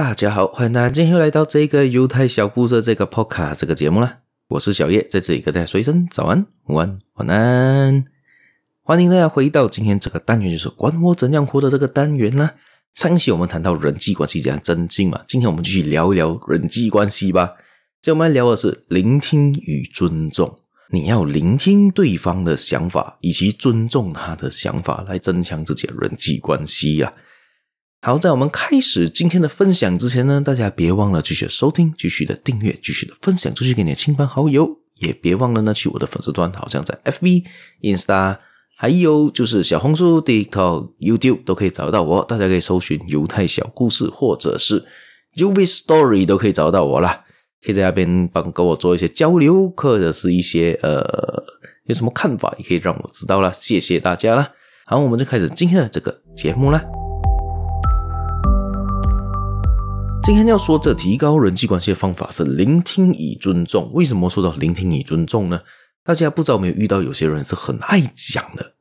大家好，欢迎大家今天又来到这个犹太小故事这个 Podcast 这个节目啦。我是小叶，在这里跟大家说一声早安、午安、晚安。欢迎大家回到今天这个单元，就是管我怎样活的这个单元呢。上一期我们谈到人际关系这样增进嘛，今天我们继续聊一聊人际关系吧。今天我们来聊的是聆听与尊重。你要聆听对方的想法，以及尊重他的想法，来增强自己的人际关系呀。好，在我们开始今天的分享之前呢，大家别忘了继续收听、继续的订阅、继续的分享出去给你的亲朋好友，也别忘了呢去我的粉丝团，好像在 FB、Insta，还有就是小红书、TikTok、YouTube 都可以找到我。大家可以搜寻犹太小故事，或者是 Jewish Story 都可以找到我啦。可以在那边帮跟我做一些交流，或者是一些呃有什么看法，也可以让我知道啦。谢谢大家啦。好，我们就开始今天的这个节目啦。今天要说这提高人际关系的方法是聆听与尊重。为什么说到聆听与尊重呢？大家不知道有没有遇到有些人是很爱讲的，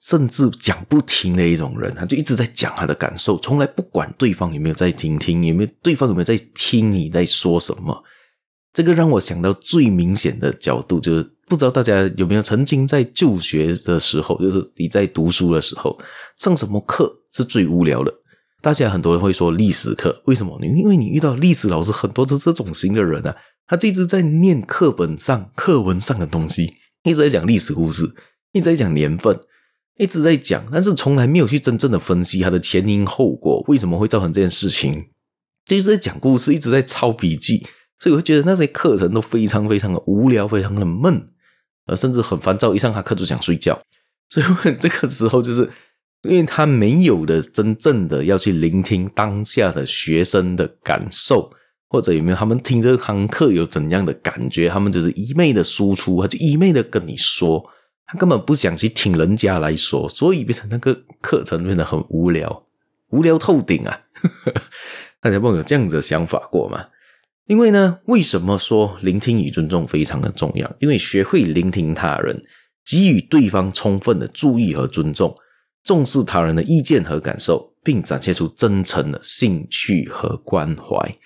甚至讲不停的一种人，他就一直在讲他的感受，从来不管对方有没有在听听，有没有对方有没有在听你在说什么。这个让我想到最明显的角度，就是不知道大家有没有曾经在就学的时候，就是你在读书的时候，上什么课是最无聊的？大家很多人会说历史课，为什么？因为你遇到历史老师很多是这种型的人啊，他就一直在念课本上、课文上的东西，一直在讲历史故事，一直在讲年份，一直在讲，但是从来没有去真正的分析它的前因后果，为什么会造成这件事情，就一直在讲故事，一直在抄笔记，所以我会觉得那些课程都非常非常的无聊，非常的闷，呃，甚至很烦躁，一上他课就想睡觉，所以我这个时候就是。因为他没有的真正的要去聆听当下的学生的感受，或者有没有他们听这堂课有怎样的感觉，他们只是一昧的输出，他就一昧的跟你说，他根本不想去听人家来说，所以变成那个课程变得很无聊，无聊透顶啊！大家有没有这样子的想法过吗？因为呢，为什么说聆听与尊重非常的重要？因为学会聆听他人，给予对方充分的注意和尊重。重视他人的意见和感受，并展现出真诚的兴趣和关怀。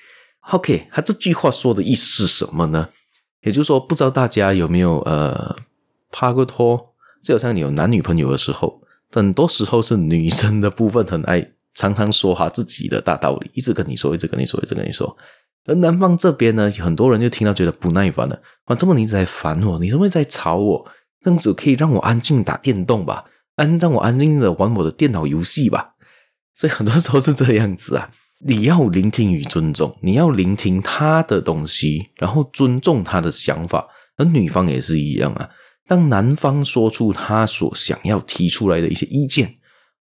OK，他这句话说的意思是什么呢？也就是说，不知道大家有没有呃，拍过拖？就好像你有男女朋友的时候，很多时候是女生的部分很爱常常说他自己的大道理，一直跟你说，一直跟你说，一直跟你说。而男方这边呢，很多人就听到觉得不耐烦了。啊，这么你一直在烦我，你是不是在吵我？这样子可以让我安静打电动吧？安让我安静的玩我的电脑游戏吧，所以很多时候是这样子啊。你要聆听与尊重，你要聆听他的东西，然后尊重他的想法。而女方也是一样啊。当男方说出他所想要提出来的一些意见，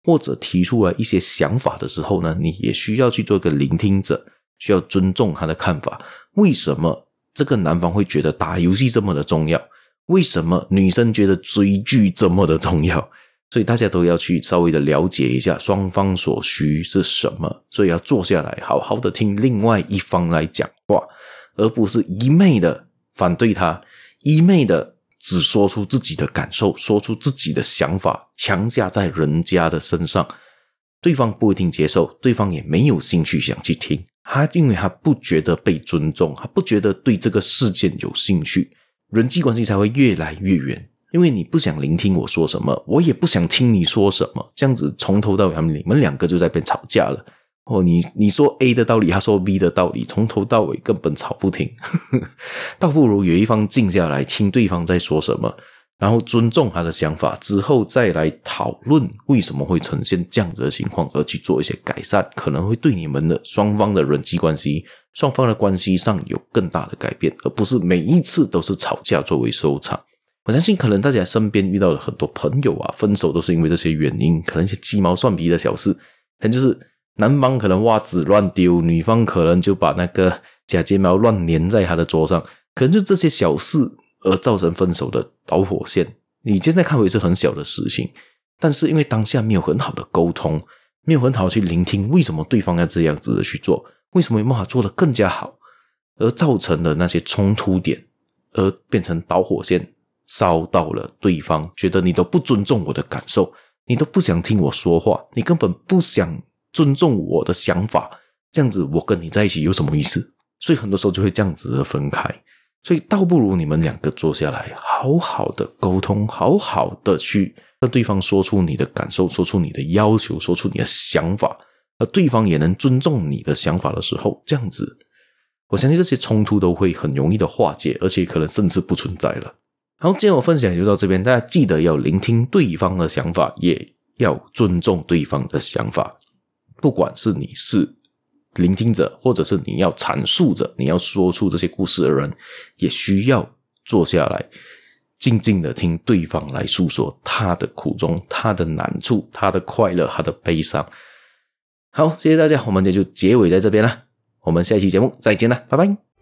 或者提出来一些想法的时候呢，你也需要去做一个聆听者，需要尊重他的看法。为什么这个男方会觉得打游戏这么的重要？为什么女生觉得追剧这么的重要？所以大家都要去稍微的了解一下双方所需是什么，所以要坐下来好好的听另外一方来讲话，而不是一昧的反对他，一昧的只说出自己的感受，说出自己的想法，强加在人家的身上，对方不一定接受，对方也没有兴趣想去听，他因为他不觉得被尊重，他不觉得对这个事件有兴趣，人际关系才会越来越远。因为你不想聆听我说什么，我也不想听你说什么，这样子从头到尾，你们两个就在边吵架了。哦，你你说 A 的道理，他说 B 的道理，从头到尾根本吵不停，倒不如有一方静下来听对方在说什么，然后尊重他的想法，之后再来讨论为什么会呈现这样子的情况，而去做一些改善，可能会对你们的双方的人际关系、双方的关系上有更大的改变，而不是每一次都是吵架作为收场。我相信，可能大家身边遇到了很多朋友啊，分手都是因为这些原因，可能一些鸡毛蒜皮的小事，可能就是男方可能袜子乱丢，女方可能就把那个假睫毛乱粘在他的桌上，可能就这些小事而造成分手的导火线。你现在看回是很小的事情，但是因为当下没有很好的沟通，没有很好去聆听为什么对方要这样子的去做，为什么没办法做得更加好，而造成的那些冲突点，而变成导火线。烧到了对方，觉得你都不尊重我的感受，你都不想听我说话，你根本不想尊重我的想法，这样子我跟你在一起有什么意思？所以很多时候就会这样子的分开。所以倒不如你们两个坐下来，好好的沟通，好好的去跟对方说出你的感受，说出你的要求，说出你的想法，而对方也能尊重你的想法的时候，这样子，我相信这些冲突都会很容易的化解，而且可能甚至不存在了。好，今天我分享就到这边，大家记得要聆听对方的想法，也要尊重对方的想法，不管是你是。聆听者，或者是你要阐述者，你要说出这些故事的人，也需要坐下来，静静的听对方来诉说他的苦衷、他的难处、他的快乐、他的悲伤。好，谢谢大家，我们也就结尾在这边了，我们下期节目再见了，拜拜。